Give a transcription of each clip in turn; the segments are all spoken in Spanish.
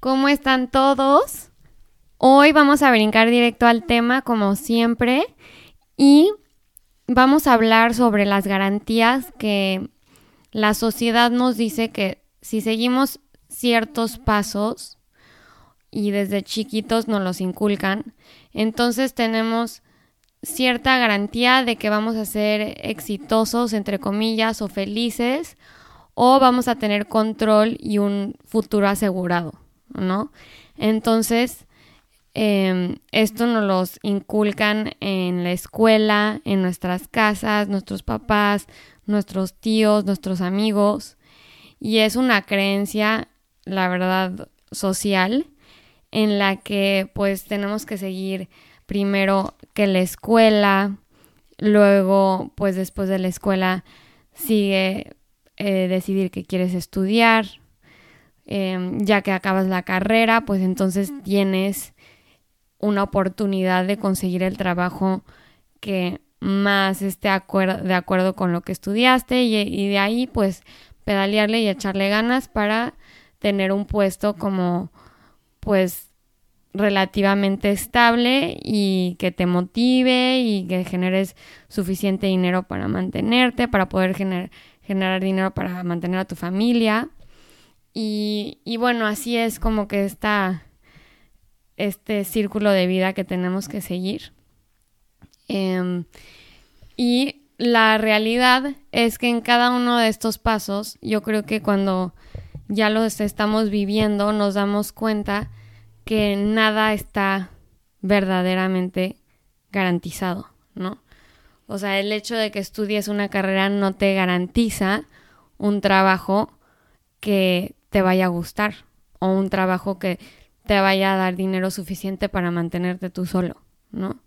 ¿Cómo están todos? Hoy vamos a brincar directo al tema como siempre y vamos a hablar sobre las garantías que la sociedad nos dice que si seguimos ciertos pasos y desde chiquitos nos los inculcan, entonces tenemos cierta garantía de que vamos a ser exitosos, entre comillas, o felices, o vamos a tener control y un futuro asegurado, ¿no? Entonces, eh, esto nos los inculcan en la escuela, en nuestras casas, nuestros papás, nuestros tíos, nuestros amigos, y es una creencia, la verdad, social, en la que pues tenemos que seguir primero que la escuela, luego pues después de la escuela sigue eh, decidir que quieres estudiar, eh, ya que acabas la carrera, pues entonces tienes una oportunidad de conseguir el trabajo que más esté acuer de acuerdo con lo que estudiaste y, y de ahí pues pedalearle y echarle ganas para tener un puesto como pues relativamente estable y que te motive y que generes suficiente dinero para mantenerte, para poder gener generar dinero para mantener a tu familia. Y, y bueno, así es como que está este círculo de vida que tenemos que seguir. Eh, y la realidad es que en cada uno de estos pasos, yo creo que cuando ya los estamos viviendo, nos damos cuenta que nada está verdaderamente garantizado, ¿no? O sea, el hecho de que estudies una carrera no te garantiza un trabajo que te vaya a gustar o un trabajo que te vaya a dar dinero suficiente para mantenerte tú solo, ¿no?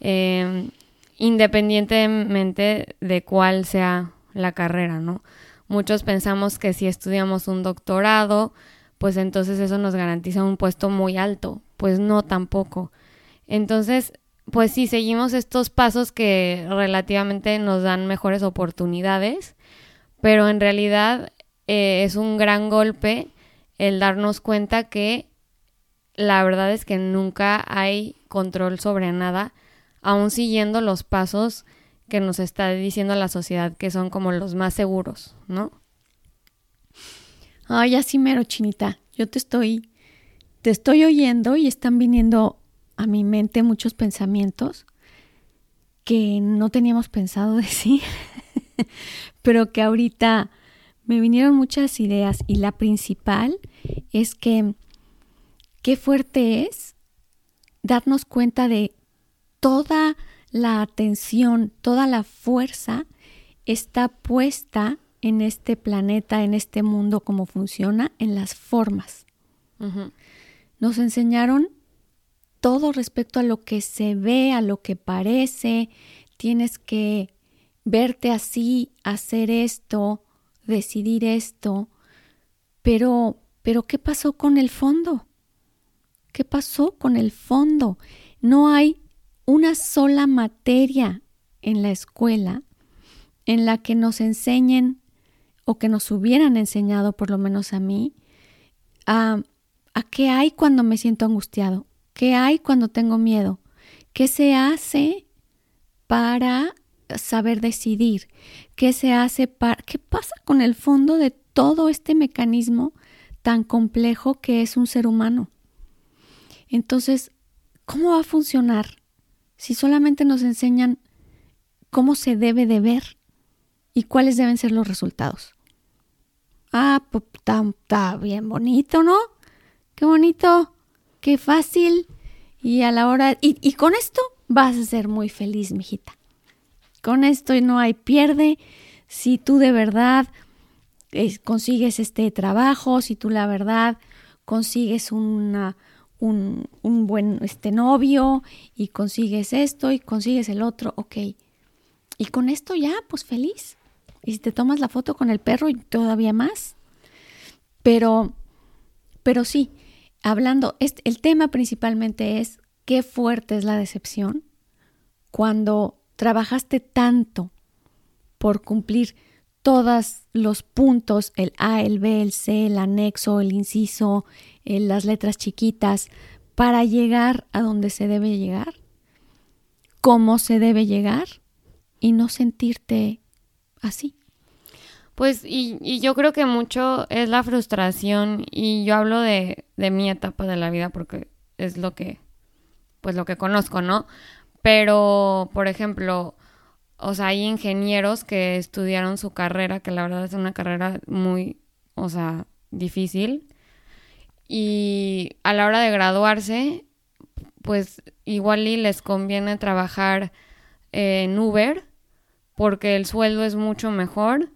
Eh, independientemente de cuál sea la carrera, ¿no? Muchos pensamos que si estudiamos un doctorado, pues entonces eso nos garantiza un puesto muy alto. Pues no tampoco. Entonces, pues sí, seguimos estos pasos que relativamente nos dan mejores oportunidades, pero en realidad eh, es un gran golpe el darnos cuenta que la verdad es que nunca hay control sobre nada, aún siguiendo los pasos que nos está diciendo la sociedad que son como los más seguros, ¿no? Ay, así mero, chinita. Yo te estoy, te estoy oyendo y están viniendo a mi mente muchos pensamientos que no teníamos pensado decir, pero que ahorita me vinieron muchas ideas y la principal es que qué fuerte es darnos cuenta de toda la atención, toda la fuerza está puesta en este planeta, en este mundo, cómo funciona, en las formas. Uh -huh. Nos enseñaron todo respecto a lo que se ve, a lo que parece, tienes que verte así, hacer esto, decidir esto, pero, pero ¿qué pasó con el fondo? ¿Qué pasó con el fondo? No hay una sola materia en la escuela en la que nos enseñen o que nos hubieran enseñado, por lo menos a mí, a, a qué hay cuando me siento angustiado, qué hay cuando tengo miedo, qué se hace para saber decidir, qué se hace para, qué pasa con el fondo de todo este mecanismo tan complejo que es un ser humano. Entonces, ¿cómo va a funcionar si solamente nos enseñan cómo se debe de ver y cuáles deben ser los resultados? Ah, pues está bien bonito, ¿no? Qué bonito, qué fácil. Y a la hora. Y, y con esto vas a ser muy feliz, mijita. Con esto no hay pierde. Si tú de verdad consigues este trabajo, si tú la verdad consigues una, un, un, buen este novio y consigues esto y consigues el otro, ok. Y con esto ya, pues feliz. Y si te tomas la foto con el perro todavía más. Pero, pero sí, hablando, el tema principalmente es qué fuerte es la decepción cuando trabajaste tanto por cumplir todos los puntos, el A, el B, el C, el anexo, el inciso, las letras chiquitas, para llegar a donde se debe llegar, cómo se debe llegar y no sentirte así. Pues y, y, yo creo que mucho es la frustración y yo hablo de, de mi etapa de la vida porque es lo que, pues lo que conozco, ¿no? Pero, por ejemplo, o sea, hay ingenieros que estudiaron su carrera, que la verdad es una carrera muy, o sea, difícil. Y a la hora de graduarse, pues igual les conviene trabajar en Uber porque el sueldo es mucho mejor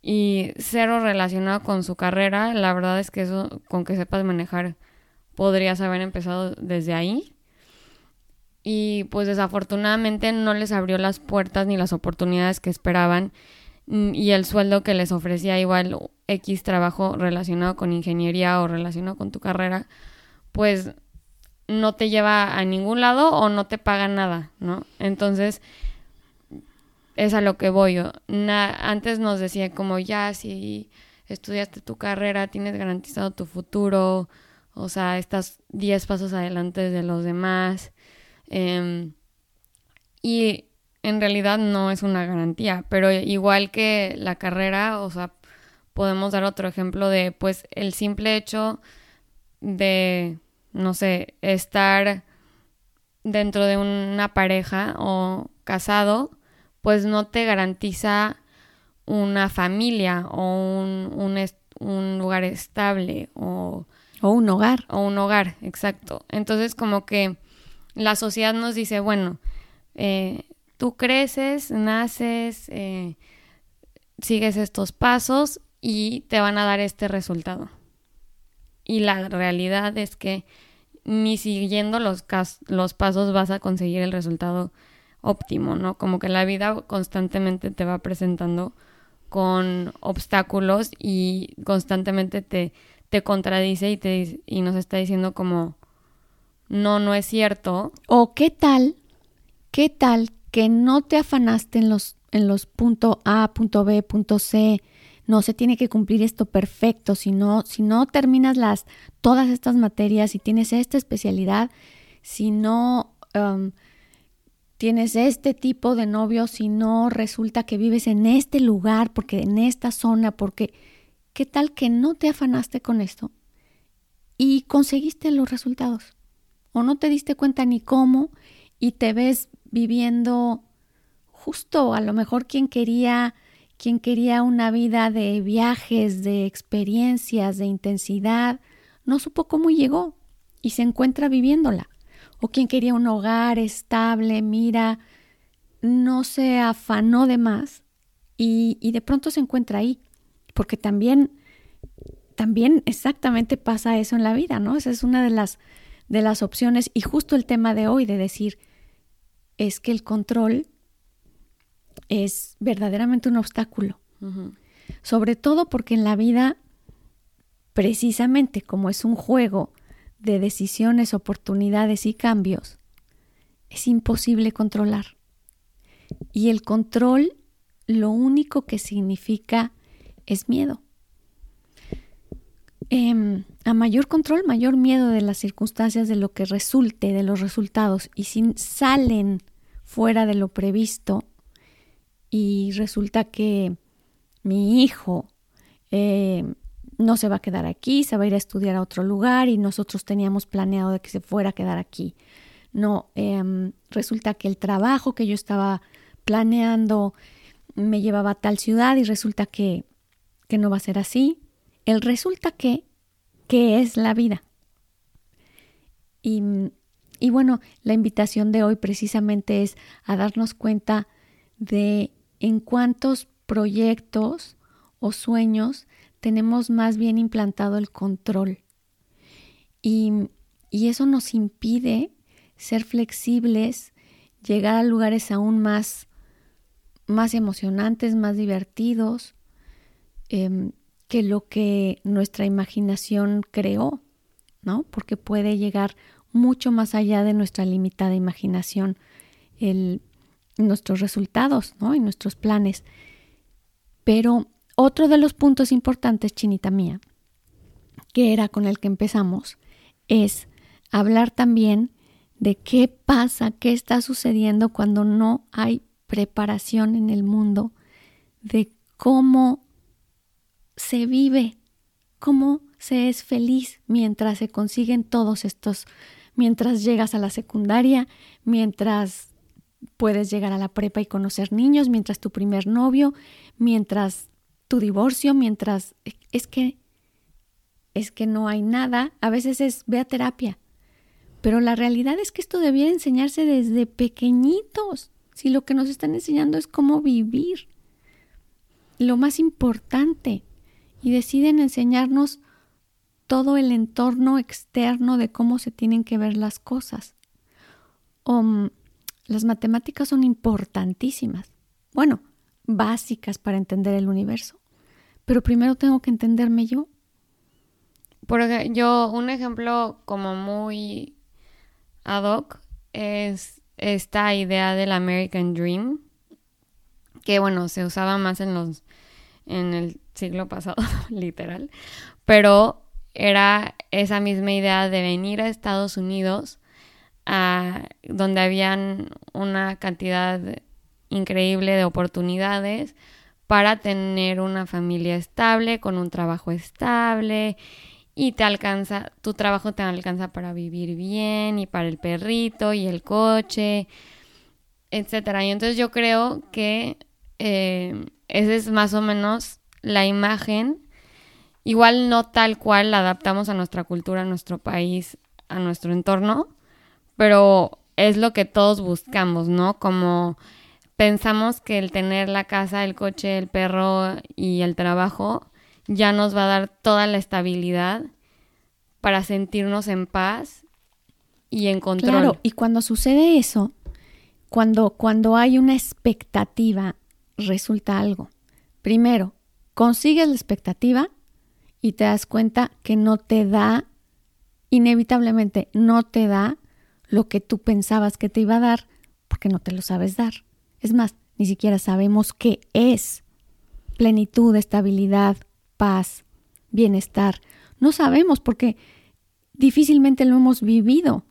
y cero relacionado con su carrera. La verdad es que eso, con que sepas manejar, podrías haber empezado desde ahí y pues desafortunadamente no les abrió las puertas ni las oportunidades que esperaban mm, y el sueldo que les ofrecía igual X trabajo relacionado con ingeniería o relacionado con tu carrera, pues no te lleva a ningún lado o no te paga nada, ¿no? Entonces, es a lo que voy yo. antes nos decía como ya si estudiaste tu carrera, tienes garantizado tu futuro, o sea, estás 10 pasos adelante de los demás Em, y en realidad no es una garantía, pero igual que la carrera, o sea, podemos dar otro ejemplo de, pues, el simple hecho de, no sé, estar dentro de una pareja o casado, pues no te garantiza una familia o un, un, un lugar estable o... O un hogar. O un hogar, exacto. Entonces como que la sociedad nos dice, bueno, eh, tú creces, naces, eh, sigues estos pasos y te van a dar este resultado. Y la realidad es que ni siguiendo los, los pasos vas a conseguir el resultado óptimo, ¿no? Como que la vida constantemente te va presentando con obstáculos y constantemente te, te contradice y, te, y nos está diciendo como no, no es cierto. O qué tal, qué tal que no te afanaste en los, en los punto A, punto B, punto C, no se tiene que cumplir esto perfecto, si no, si no terminas las, todas estas materias, y tienes esta especialidad, si no um, tienes este tipo de novio, si no resulta que vives en este lugar, porque en esta zona, porque, ¿qué tal que no te afanaste con esto y conseguiste los resultados? O no te diste cuenta ni cómo y te ves viviendo justo a lo mejor quien quería quien quería una vida de viajes, de experiencias, de intensidad, no supo cómo llegó y se encuentra viviéndola. O quien quería un hogar estable, mira, no se afanó de más y, y de pronto se encuentra ahí. Porque también, también exactamente pasa eso en la vida, ¿no? Esa es una de las de las opciones y justo el tema de hoy de decir es que el control es verdaderamente un obstáculo. Sobre todo porque en la vida, precisamente como es un juego de decisiones, oportunidades y cambios, es imposible controlar. Y el control lo único que significa es miedo. Em, a mayor control, mayor miedo de las circunstancias, de lo que resulte, de los resultados. Y si salen fuera de lo previsto y resulta que mi hijo eh, no se va a quedar aquí, se va a ir a estudiar a otro lugar y nosotros teníamos planeado de que se fuera a quedar aquí. No, em, resulta que el trabajo que yo estaba planeando me llevaba a tal ciudad y resulta que, que no va a ser así. El resulta que qué es la vida. Y, y bueno, la invitación de hoy precisamente es a darnos cuenta de en cuántos proyectos o sueños tenemos más bien implantado el control. Y, y eso nos impide ser flexibles, llegar a lugares aún más, más emocionantes, más divertidos, em, que lo que nuestra imaginación creó, ¿no? Porque puede llegar mucho más allá de nuestra limitada imaginación el, nuestros resultados, ¿no? Y nuestros planes. Pero otro de los puntos importantes, chinita mía, que era con el que empezamos, es hablar también de qué pasa, qué está sucediendo cuando no hay preparación en el mundo, de cómo se vive, cómo se es feliz mientras se consiguen todos estos, mientras llegas a la secundaria, mientras puedes llegar a la prepa y conocer niños, mientras tu primer novio, mientras tu divorcio, mientras es que es que no hay nada, a veces es ve a terapia. Pero la realidad es que esto debía enseñarse desde pequeñitos. Si lo que nos están enseñando es cómo vivir, lo más importante, y deciden enseñarnos todo el entorno externo de cómo se tienen que ver las cosas. Las matemáticas son importantísimas. Bueno, básicas para entender el universo. Pero primero tengo que entenderme yo. Porque yo, un ejemplo como muy ad hoc es esta idea del American Dream, que bueno, se usaba más en los en el siglo pasado, literal, pero era esa misma idea de venir a Estados Unidos, a, donde habían una cantidad increíble de oportunidades para tener una familia estable, con un trabajo estable y te alcanza, tu trabajo te alcanza para vivir bien y para el perrito y el coche, etcétera. Y entonces yo creo que eh, esa es más o menos la imagen, igual no tal cual la adaptamos a nuestra cultura, a nuestro país, a nuestro entorno, pero es lo que todos buscamos, ¿no? Como pensamos que el tener la casa, el coche, el perro y el trabajo ya nos va a dar toda la estabilidad para sentirnos en paz y en control. Claro, y cuando sucede eso, cuando, cuando hay una expectativa, resulta algo. Primero, consigues la expectativa y te das cuenta que no te da, inevitablemente no te da lo que tú pensabas que te iba a dar, porque no te lo sabes dar. Es más, ni siquiera sabemos qué es plenitud, estabilidad, paz, bienestar. No sabemos porque difícilmente lo hemos vivido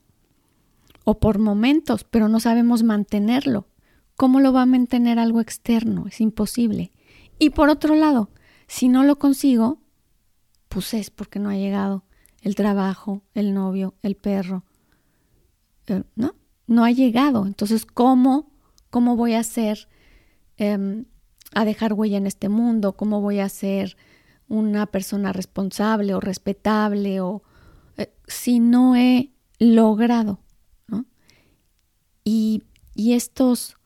o por momentos, pero no sabemos mantenerlo. ¿Cómo lo va a mantener algo externo? Es imposible. Y por otro lado, si no lo consigo, pues es porque no ha llegado el trabajo, el novio, el perro. Eh, ¿No? No ha llegado. Entonces, ¿cómo, cómo voy a hacer em, a dejar huella en este mundo? ¿Cómo voy a ser una persona responsable o respetable o eh, si no he logrado, ¿no? Y, y estos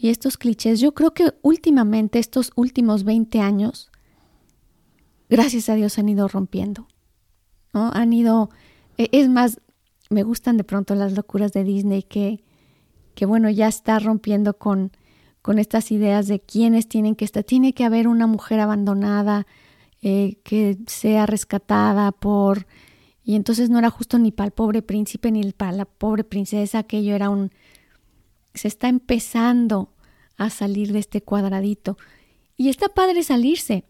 y estos clichés, yo creo que últimamente, estos últimos 20 años, gracias a Dios han ido rompiendo, ¿no? Han ido, e, es más, me gustan de pronto las locuras de Disney que, que bueno, ya está rompiendo con, con estas ideas de quiénes tienen que estar, tiene que haber una mujer abandonada eh, que sea rescatada por, y entonces no era justo ni para el pobre príncipe ni para la pobre princesa, aquello era un se está empezando a salir de este cuadradito. Y está padre salirse,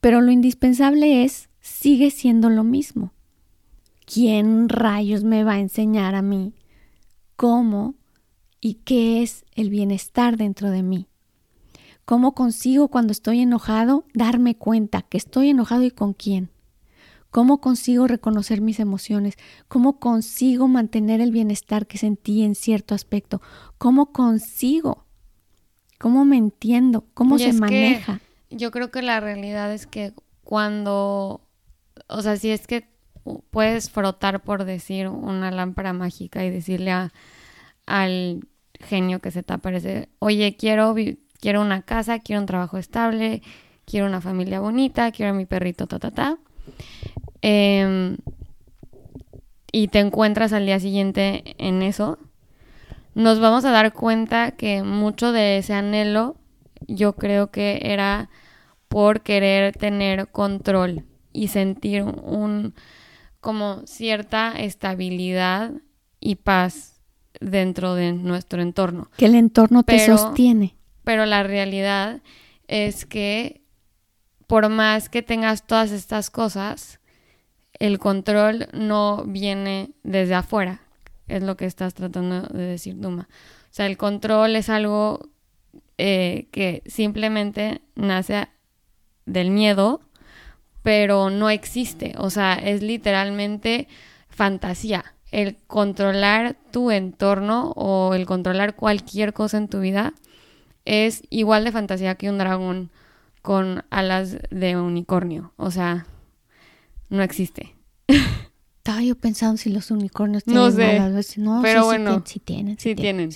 pero lo indispensable es, sigue siendo lo mismo. ¿Quién rayos me va a enseñar a mí cómo y qué es el bienestar dentro de mí? ¿Cómo consigo cuando estoy enojado darme cuenta que estoy enojado y con quién? ¿Cómo consigo reconocer mis emociones? ¿Cómo consigo mantener el bienestar que sentí en cierto aspecto? ¿Cómo consigo? ¿Cómo me entiendo? ¿Cómo se maneja? yo creo que la realidad es que cuando, o sea, si es que puedes frotar por decir una lámpara mágica y decirle al genio que se te aparece, oye, quiero, quiero una casa, quiero un trabajo estable, quiero una familia bonita, quiero a mi perrito, ta, ta, ta. Em, y te encuentras al día siguiente en eso, nos vamos a dar cuenta que mucho de ese anhelo yo creo que era por querer tener control y sentir un como cierta estabilidad y paz dentro de nuestro entorno. Que el entorno te sostiene. Pero la realidad es que por más que tengas todas estas cosas, el control no viene desde afuera, es lo que estás tratando de decir, Duma. O sea, el control es algo eh, que simplemente nace del miedo, pero no existe. O sea, es literalmente fantasía. El controlar tu entorno o el controlar cualquier cosa en tu vida es igual de fantasía que un dragón con alas de unicornio. O sea, no existe. Estaba yo pensando si los unicornios tienen no sé, alas. No, pero bueno, sí, tienen, sí, tienen.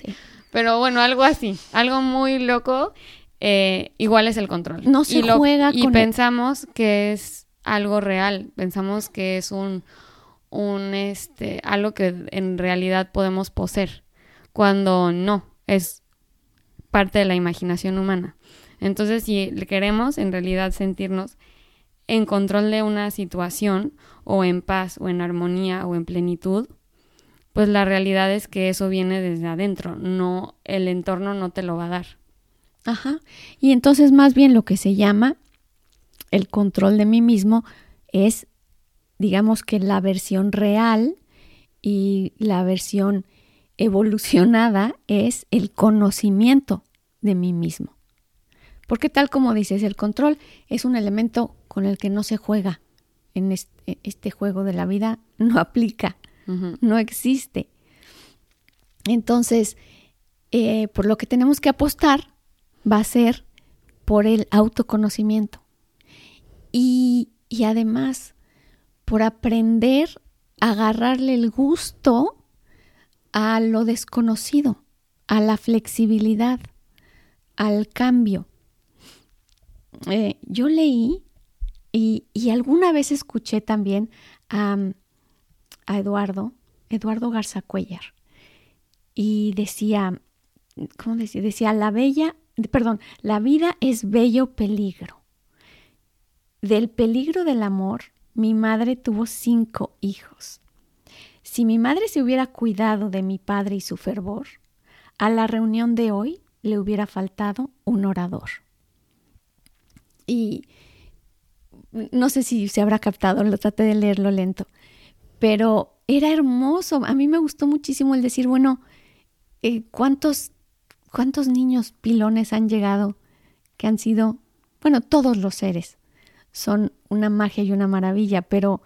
Pero bueno, algo así, algo muy loco. Eh, igual es el control. No se y juega Y pensamos que es algo real. Pensamos que es un, un este, algo que en realidad podemos poseer. Cuando no, es parte de la imaginación humana. Entonces, si queremos en realidad sentirnos en control de una situación o en paz o en armonía o en plenitud, pues la realidad es que eso viene desde adentro, no el entorno no te lo va a dar. Ajá. Y entonces más bien lo que se llama el control de mí mismo es digamos que la versión real y la versión evolucionada es el conocimiento de mí mismo. Porque tal como dices, el control es un elemento con el que no se juega en este, este juego de la vida, no aplica, no existe. Entonces, eh, por lo que tenemos que apostar va a ser por el autoconocimiento. Y, y además, por aprender a agarrarle el gusto a lo desconocido, a la flexibilidad, al cambio. Eh, yo leí y, alguna vez escuché también a, a Eduardo, Eduardo Garzacuellar, y decía, ¿cómo decía? Decía, la bella, perdón, la vida es bello peligro. Del peligro del amor, mi madre tuvo cinco hijos. Si mi madre se hubiera cuidado de mi padre y su fervor, a la reunión de hoy le hubiera faltado un orador. Y no sé si se habrá captado, lo traté de leerlo lento, pero era hermoso. A mí me gustó muchísimo el decir, bueno, eh, ¿cuántos, ¿cuántos niños pilones han llegado que han sido, bueno, todos los seres son una magia y una maravilla, pero,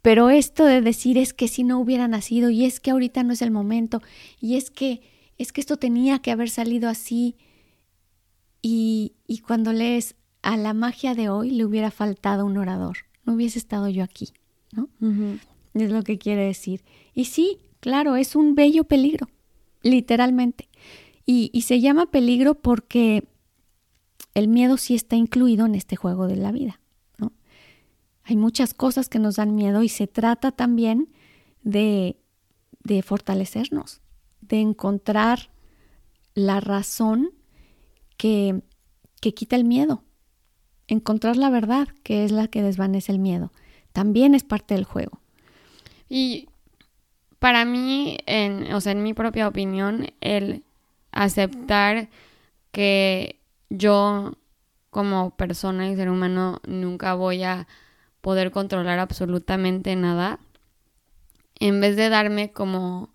pero esto de decir es que si no hubiera nacido y es que ahorita no es el momento y es que, es que esto tenía que haber salido así y, y cuando lees a la magia de hoy le hubiera faltado un orador, no hubiese estado yo aquí, ¿no? Es lo que quiere decir. Y sí, claro, es un bello peligro, literalmente. Y, y se llama peligro porque el miedo sí está incluido en este juego de la vida, ¿no? Hay muchas cosas que nos dan miedo y se trata también de, de fortalecernos, de encontrar la razón que, que quita el miedo, encontrar la verdad, que es la que desvanece el miedo. También es parte del juego. Y para mí, en, o sea, en mi propia opinión, el aceptar que yo como persona y ser humano nunca voy a poder controlar absolutamente nada, en vez de darme como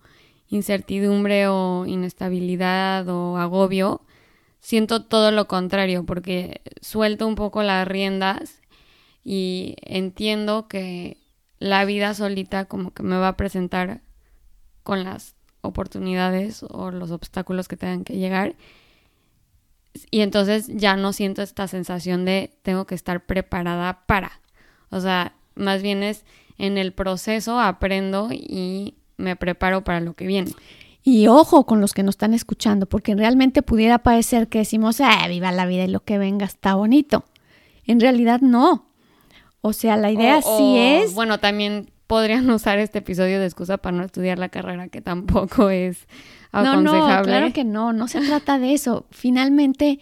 incertidumbre o inestabilidad o agobio, siento todo lo contrario, porque suelto un poco las riendas y entiendo que la vida solita como que me va a presentar con las oportunidades o los obstáculos que tengan que llegar. Y entonces ya no siento esta sensación de tengo que estar preparada para. O sea, más bien es en el proceso aprendo y me preparo para lo que viene. Y ojo con los que nos están escuchando, porque realmente pudiera parecer que decimos, ah, viva la vida y lo que venga está bonito. En realidad no. O sea, la idea sí es... Bueno, también podrían usar este episodio de excusa para no estudiar la carrera, que tampoco es aconsejable. No, no, claro que no, no se trata de eso. Finalmente,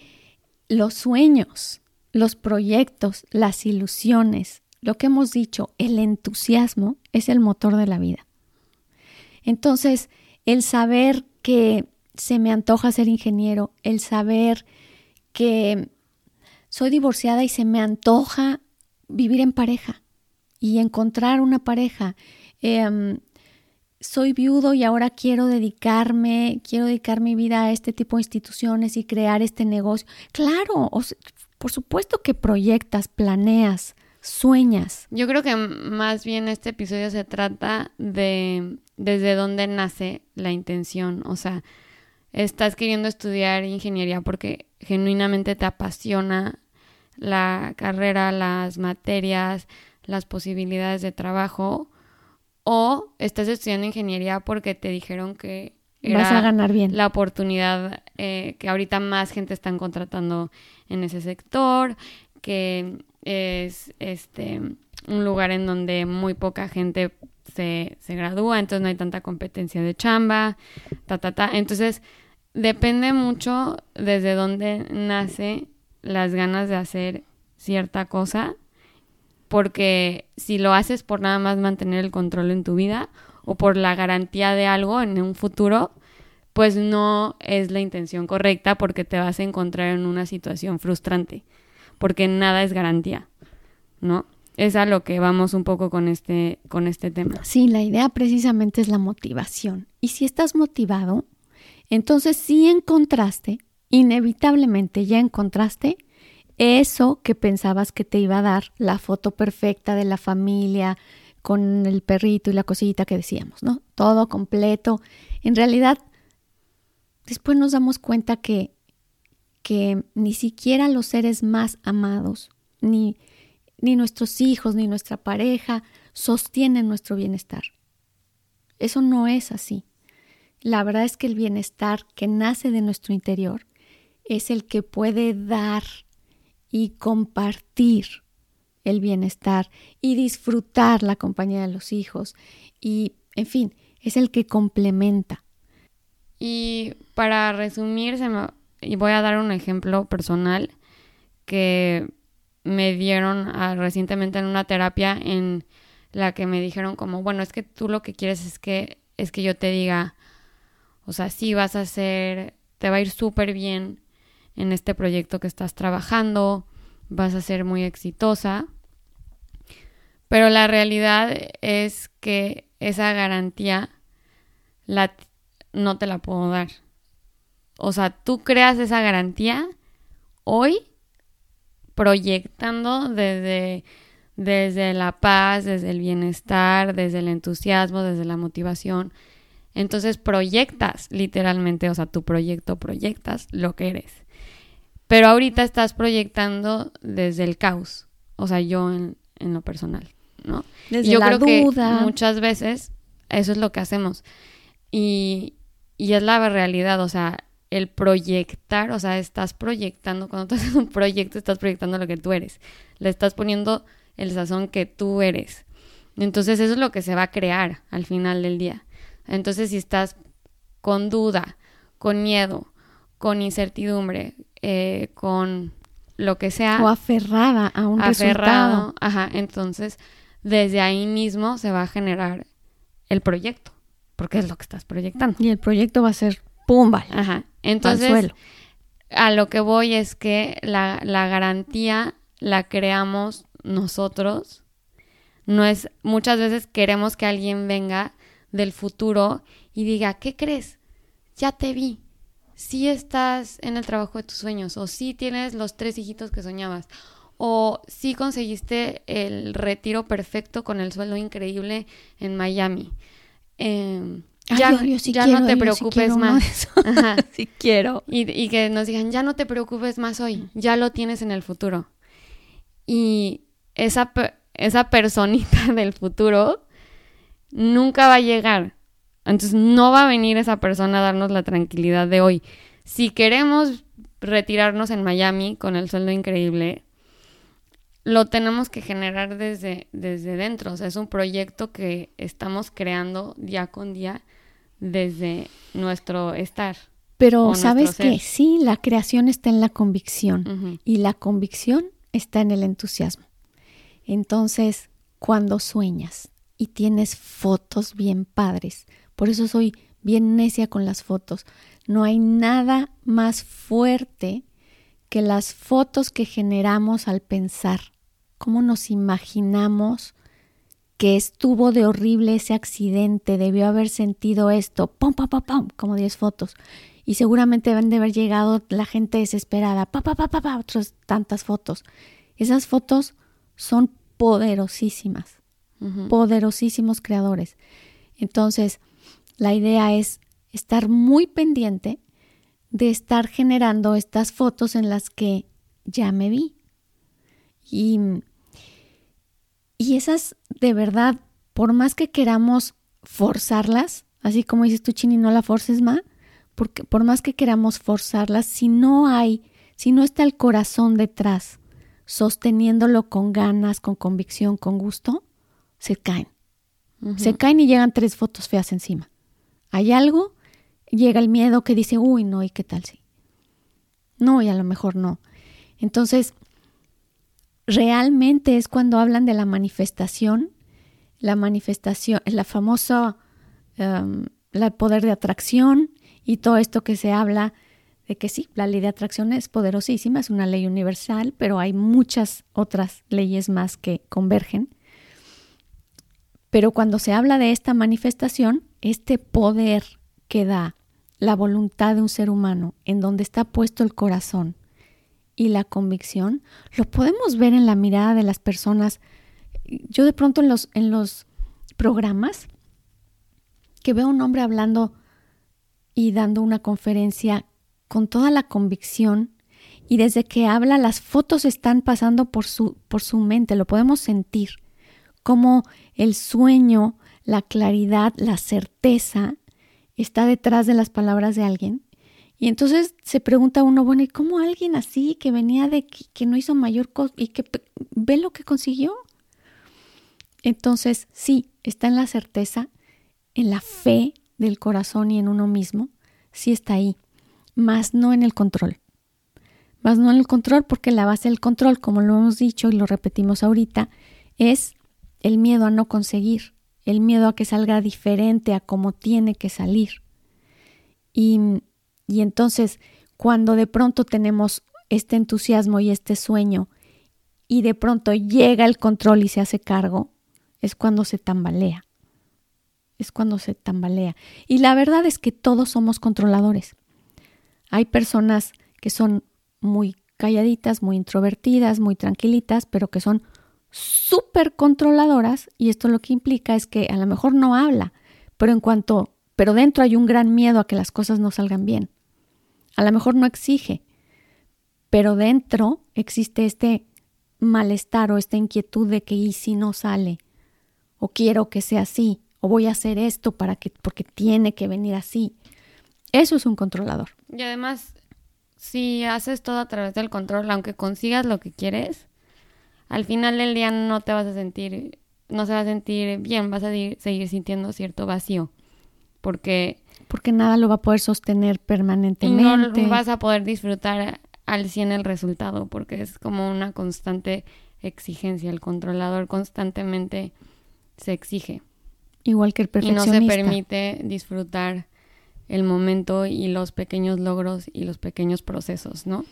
los sueños, los proyectos, las ilusiones, lo que hemos dicho, el entusiasmo es el motor de la vida. Entonces, el saber que se me antoja ser ingeniero, el saber que soy divorciada y se me antoja vivir en pareja y encontrar una pareja. Em, soy viudo y ahora quiero dedicarme, quiero dedicar mi vida a este tipo de instituciones y crear este negocio. Claro, por supuesto que proyectas, planeas, sueñas. Yo creo que más bien este episodio se trata de desde dónde nace la intención. O sea, estás queriendo estudiar ingeniería porque genuinamente te apasiona la carrera, las materias, las posibilidades de trabajo, o estás estudiando ingeniería porque te dijeron que era Vas a ganar bien. la oportunidad eh, que ahorita más gente están contratando en ese sector, que es este un lugar en donde muy poca gente se, se gradúa, entonces no hay tanta competencia de chamba, ta, ta, ta. Entonces, depende mucho desde dónde nace las ganas de hacer cierta cosa, porque si lo haces por nada más mantener el control en tu vida o por la garantía de algo en un futuro, pues no es la intención correcta porque te vas a encontrar en una situación frustrante, porque nada es garantía, ¿no? Es a lo que vamos un poco con este, con este tema. Sí, la idea precisamente es la motivación. Y si estás motivado, entonces sí encontraste, inevitablemente ya encontraste eso que pensabas que te iba a dar la foto perfecta de la familia con el perrito y la cosita que decíamos, ¿no? Todo completo. En realidad, después nos damos cuenta que, que ni siquiera los seres más amados, ni, ni nuestros hijos, ni nuestra pareja sostienen nuestro bienestar. Eso no es así. La verdad es que el bienestar que nace de nuestro interior es el que puede dar y compartir el bienestar y disfrutar la compañía de los hijos y, en fin, es el que complementa. Y para resumir, y voy a dar un ejemplo personal que me dieron ah, recientemente en una terapia en la que me dijeron como, bueno, es que tú lo que quieres es que es que yo te diga, o sea, sí vas a hacer, te va a ir súper bien en este proyecto que estás trabajando, vas a ser muy exitosa. Pero la realidad es que esa garantía la, no te la puedo dar. O sea, tú creas esa garantía hoy proyectando desde, desde la paz, desde el bienestar, desde el entusiasmo, desde la motivación. Entonces proyectas literalmente, o sea, tu proyecto proyectas lo que eres. Pero ahorita estás proyectando desde el caos, o sea, yo en, lo personal, ¿no? Desde yo creo que muchas veces eso es lo que hacemos. Y, y es la realidad, o sea, el proyectar, o sea, estás proyectando, cuando tú haces un proyecto, estás proyectando lo que tú eres. Le estás poniendo el sazón que tú eres. Entonces eso es lo que se va a crear al final del día. Entonces si estás con duda, con miedo, con incertidumbre, eh, con lo que sea. O aferrada a un aferrado, Ajá, entonces desde ahí mismo se va a generar el proyecto, porque es lo que estás proyectando. Y el proyecto va a ser pumba. Ajá, entonces a lo que voy es que la, la garantía la creamos nosotros. No es, muchas veces queremos que alguien venga del futuro y diga, ¿qué crees? Ya te vi, si estás en el trabajo de tus sueños o si tienes los tres hijitos que soñabas o si conseguiste el retiro perfecto con el sueldo increíble en Miami. Em, ya, no te preocupes más. si quiero. Y, y, que nos digan, ya no te preocupes más hoy, ya lo tienes en el futuro. Y esa, esa personita del futuro nunca va a llegar. Entonces no va a venir esa persona a darnos la tranquilidad de hoy. Si queremos retirarnos en Miami con el sueldo increíble, lo tenemos que generar desde, desde dentro. O sea, es un proyecto que estamos creando día con día desde nuestro estar. Pero sabes que sí, la creación está en la convicción y la convicción está en el entusiasmo. Entonces, cuando sueñas y tienes fotos bien padres, por eso soy bien necia con las fotos, no hay nada más fuerte que las fotos que generamos al pensar, cómo nos imaginamos que estuvo de horrible ese accidente, debió haber sentido esto, pum, como 10 fotos. Y seguramente deben de haber llegado la gente desesperada, pa, pa, pa, pa, pa, otras tantas fotos. Esas fotos son poderosísimas, poderosísimos creadores. Entonces, la idea es estar muy pendiente de estar generando estas fotos en las que ya me vi. Y, y esas, de verdad, por más que queramos forzarlas, así como dices tú, Chini, no la forces más, porque por más que queramos forzarlas, si no hay, si no está el corazón detrás, sosteniéndolo con ganas, con convicción, con gusto, se caen. Se caen y llegan tres fotos feas encima. Hay algo llega el miedo que dice, uy, no, ¿y qué tal si? No, y a lo mejor no. Entonces, realmente es cuando hablan de la manifestación, la manifestación, la famosa, el poder de atracción y todo esto que se habla de que sí, la ley de atracción es poderosísima, es una ley universal, pero hay muchas otras leyes más que convergen. Pero cuando se habla de esta manifestación, este poder que da la voluntad de un ser humano, en donde está puesto el corazón y la convicción, lo podemos ver en la mirada de las personas. Yo de pronto en los, en los programas que veo a un hombre hablando y dando una conferencia con toda la convicción y desde que habla las fotos están pasando por su, por su mente, lo podemos sentir, como el sueño, la claridad, la certeza está detrás de las palabras de alguien. Y entonces se pregunta uno, bueno, ¿y cómo alguien así que venía de que, no hizo mayor cosa y que ve lo que consiguió? Entonces, sí, está en la certeza, en la fe del corazón y en uno mismo, sí está ahí, más no en el control. Más no en el control porque la base del control, como lo hemos dicho y lo repetimos ahorita, es el miedo a no conseguir, el miedo a que salga diferente a como tiene que salir. Y, y entonces, cuando de pronto tenemos este entusiasmo y este sueño, y de pronto llega el control y se hace cargo, es cuando se tambalea. Es cuando se tambalea. Y la verdad es que todos somos controladores. Hay personas que son muy calladitas, muy introvertidas, muy tranquilitas, pero que son súper controladoras y esto lo que implica es que a lo mejor no habla, pero en cuanto, pero dentro hay un gran miedo a que las cosas no salgan bien. A lo mejor no exige, pero dentro existe este malestar o esta inquietud de que y si no sale, o quiero que sea así, o voy a hacer esto para que, porque tiene que venir así. Eso es un controlador. Y además, si haces todo a través del control, aunque consigas lo que quieres, al final del día no te vas a sentir, no se va a sentir bien, vas a seguir sintiendo cierto vacío, porque... Porque nada lo va a poder sostener permanentemente. no vas a poder disfrutar al 100 el resultado, porque es como una constante exigencia, el controlador constantemente se exige. Igual que el perfeccionista. Y no se permite disfrutar el momento y los pequeños logros y los pequeños procesos, ¿no?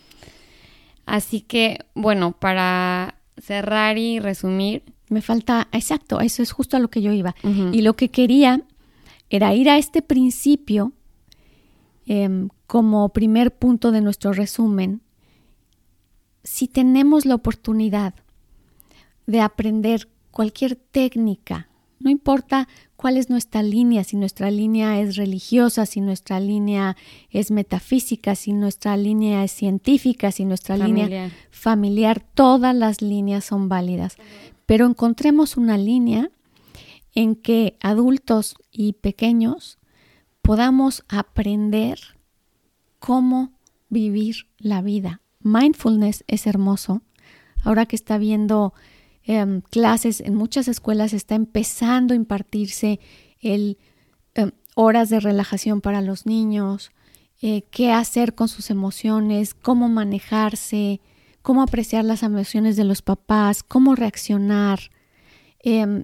Así que, bueno, para cerrar y resumir. Me falta, exacto, eso es justo a lo que yo iba. Y lo que quería era ir a este principio em, como primer punto de nuestro resumen. Si tenemos la oportunidad de aprender cualquier técnica, no importa cuál es nuestra línea, si nuestra línea es religiosa, si nuestra línea es metafísica, si nuestra línea es científica, si nuestra línea familiar, todas las líneas son válidas. Pero encontremos una línea en que adultos y pequeños podamos aprender cómo vivir la vida. Mindfulness es hermoso, ahora que está viendo em, clases en muchas escuelas, está empezando a impartirse el em, horas de relajación para los niños, eh, qué hacer con sus emociones, cómo manejarse, cómo apreciar las emociones de los papás, cómo reaccionar, em,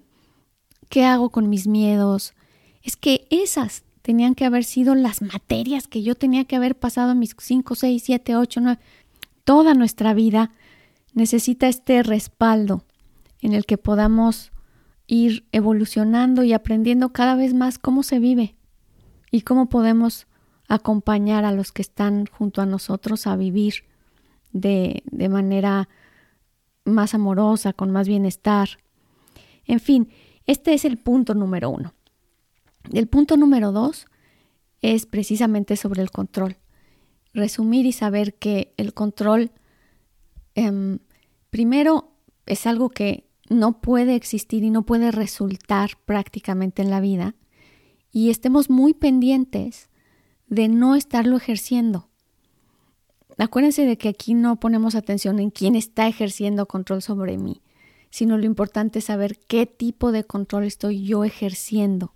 qué hago con mis miedos. Es que esas tenían que haber sido las materias que yo tenía que haber pasado mis 5, 6, 7, 8, 9. Toda nuestra vida necesita este respaldo en el que podamos ir evolucionando y aprendiendo cada vez más cómo se vive y cómo podemos acompañar a los que están junto a nosotros a vivir de, de manera más amorosa, con más bienestar. En fin, este es el punto número uno. El punto número dos es precisamente sobre el control. Resumir y saber que el control, em, primero, es algo que no puede existir y no puede resultar prácticamente en la vida. Y estemos muy pendientes de no estarlo ejerciendo. Acuérdense de que aquí no ponemos atención en quién está ejerciendo control sobre mí, sino lo importante es saber qué tipo de control estoy yo ejerciendo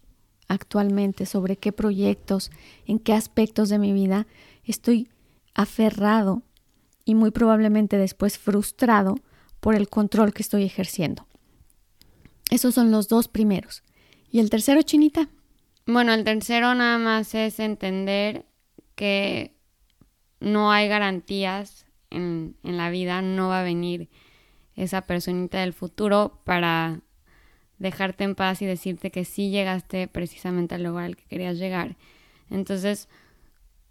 actualmente, sobre qué proyectos, en qué aspectos de mi vida estoy aferrado y muy probablemente después frustrado por el control que estoy ejerciendo. Esos son los dos primeros. ¿Y el tercero, Chinita? Bueno, el tercero nada más es entender que no hay garantías en, en la vida, no va a venir esa personita del futuro para dejarte en paz y decirte que sí llegaste precisamente al lugar al que querías llegar. Entonces,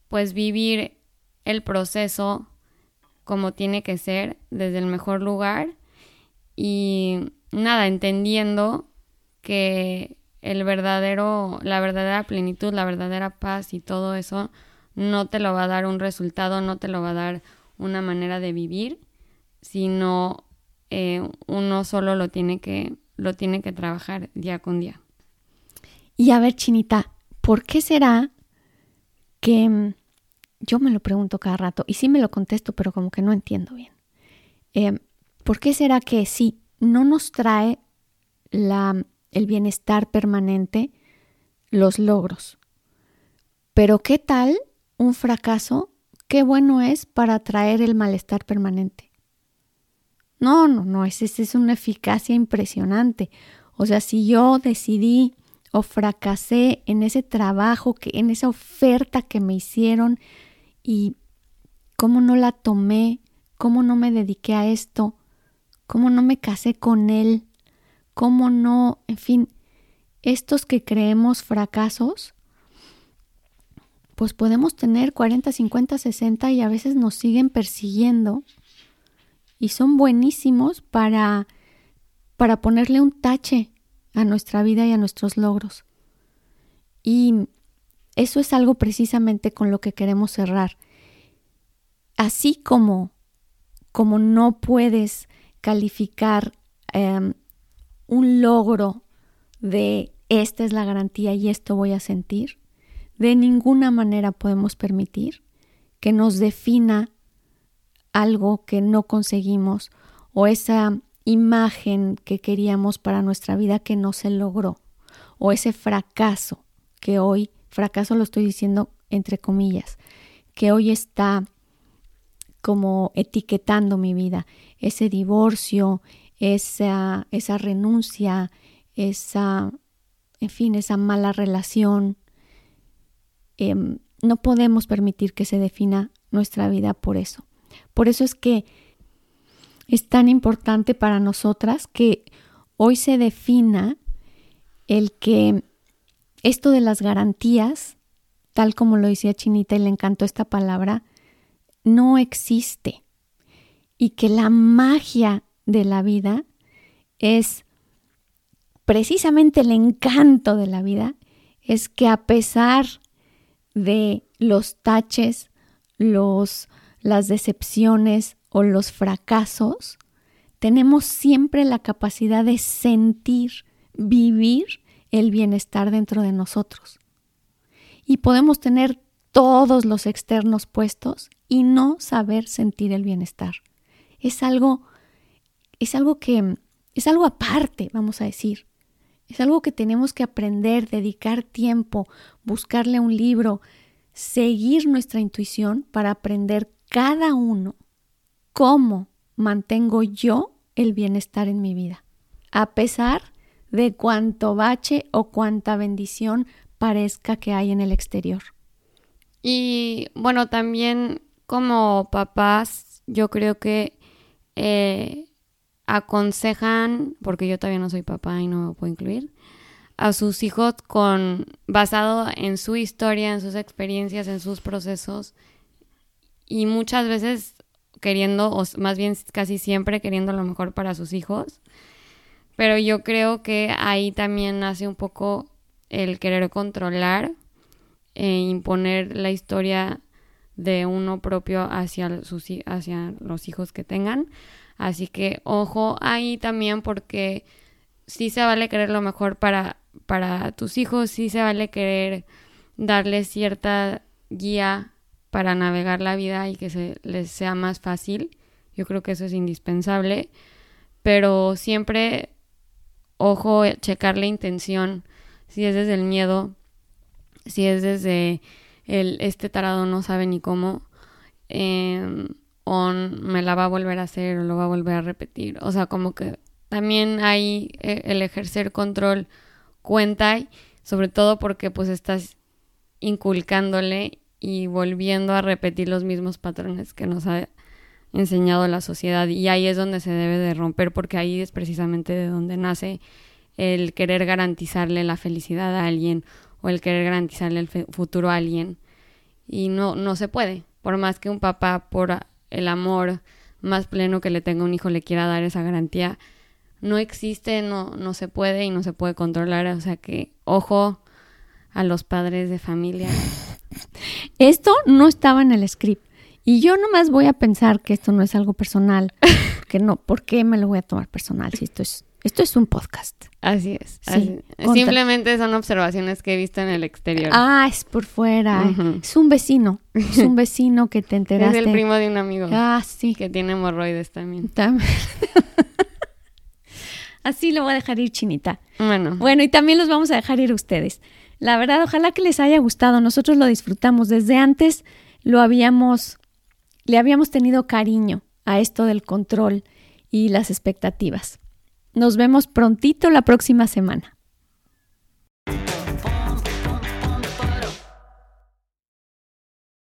pues vivir el proceso como tiene que ser, desde el mejor lugar y nada, entendiendo que el verdadero, la verdadera plenitud, la verdadera paz y todo eso no te lo va a dar un resultado, no te lo va a dar una manera de vivir, sino eh, uno solo lo tiene que lo tiene que trabajar día con día. Y a ver, Chinita, ¿por qué será que mm, yo me lo pregunto cada rato y sí me lo contesto, pero como que no entiendo bien? Eh, ¿Por qué será que sí no nos trae el bienestar permanente, los logros. Pero ¿qué tal un fracaso? Qué bueno es para traer el malestar permanente. No, no, no, es, es una eficacia impresionante. O sea, si yo decidí o fracasé en ese trabajo, que, en esa oferta que me hicieron y cómo no la tomé, cómo no me dediqué a esto, cómo no me casé con él, cómo no, en fin, estos que creemos fracasos, pues podemos tener 40, 50, 60 y a veces nos siguen persiguiendo y son buenísimos para, para ponerle un tache a nuestra vida y a nuestros logros. Y eso es algo precisamente con lo que queremos cerrar. Así como, como no puedes calificar em, un logro de esta es la garantía y esto voy a sentir, de ninguna manera podemos permitir que nos defina algo que no conseguimos o esa imagen que queríamos para nuestra vida que no se logró o ese fracaso que hoy, fracaso lo estoy diciendo entre comillas, que hoy está como etiquetando mi vida, ese divorcio, esa, esa renuncia, esa, en fin, esa mala relación. Em, no podemos permitir que se defina nuestra vida por eso. Por eso es que es tan importante para nosotras que hoy se defina el que esto de las garantías, tal como lo decía Chinita y le encantó esta palabra, no existe. Y que la magia de la vida es precisamente el encanto de la vida, es que a pesar de los taches, los, las decepciones o los fracasos, tenemos siempre la capacidad de sentir, vivir el bienestar dentro de nosotros. Y podemos tener todos los externos puestos y no saber sentir el bienestar. Es algo es algo que es algo aparte, vamos a decir. Es algo que tenemos que aprender, dedicar tiempo, buscarle un libro, seguir nuestra intuición para aprender cada uno cómo mantengo yo el bienestar en mi vida, a pesar de cuánto bache o cuánta bendición parezca que hay en el exterior. Y bueno, también como papás, yo creo que eh, aconsejan, porque yo todavía no soy papá y no me puedo incluir, a sus hijos con basado en su historia, en sus experiencias, en sus procesos y muchas veces queriendo, o más bien casi siempre queriendo lo mejor para sus hijos. Pero yo creo que ahí también nace un poco el querer controlar e imponer la historia de uno propio hacia, sus, hacia los hijos que tengan. Así que ojo ahí también porque sí se vale querer lo mejor para, para tus hijos, sí se vale querer darles cierta guía para navegar la vida y que se les sea más fácil. Yo creo que eso es indispensable. Pero siempre, ojo, checar la intención, si es desde el miedo, si es desde el este tarado no sabe ni cómo, em, o me la va a volver a hacer o lo va a volver a repetir. O sea, como que también hay eh, el ejercer control cuenta, sobre todo porque pues estás inculcándole y volviendo a repetir los mismos patrones que nos ha enseñado la sociedad. Y ahí es donde se debe de romper porque ahí es precisamente de donde nace el querer garantizarle la felicidad a alguien o el querer garantizarle el futuro a alguien. Y no no se puede. Por más que un papá por el amor más pleno que le tenga un hijo le quiera dar esa garantía no existe no no se puede y no se puede controlar. O sea que ojo a los padres de familia esto no estaba en el script. Y yo nomás voy a pensar que esto no es algo personal. Que no, ¿por qué me lo voy a tomar personal si esto es, esto es un podcast? Así es. Simplemente son observaciones que he visto en el exterior. Ah, es por fuera. Es un vecino. Es un vecino que te enteraste. Es el primo de un amigo. Ah, sí. Que tiene hemorroides también. También. Así lo voy a dejar ir, Chinita. Bueno. Bueno, y también los vamos a dejar ir ustedes. La verdad, ojalá que les haya gustado. Nosotros lo disfrutamos. Desde antes lo habíamos, le habíamos tenido cariño a esto del control y las expectativas. Nos vemos prontito la próxima semana.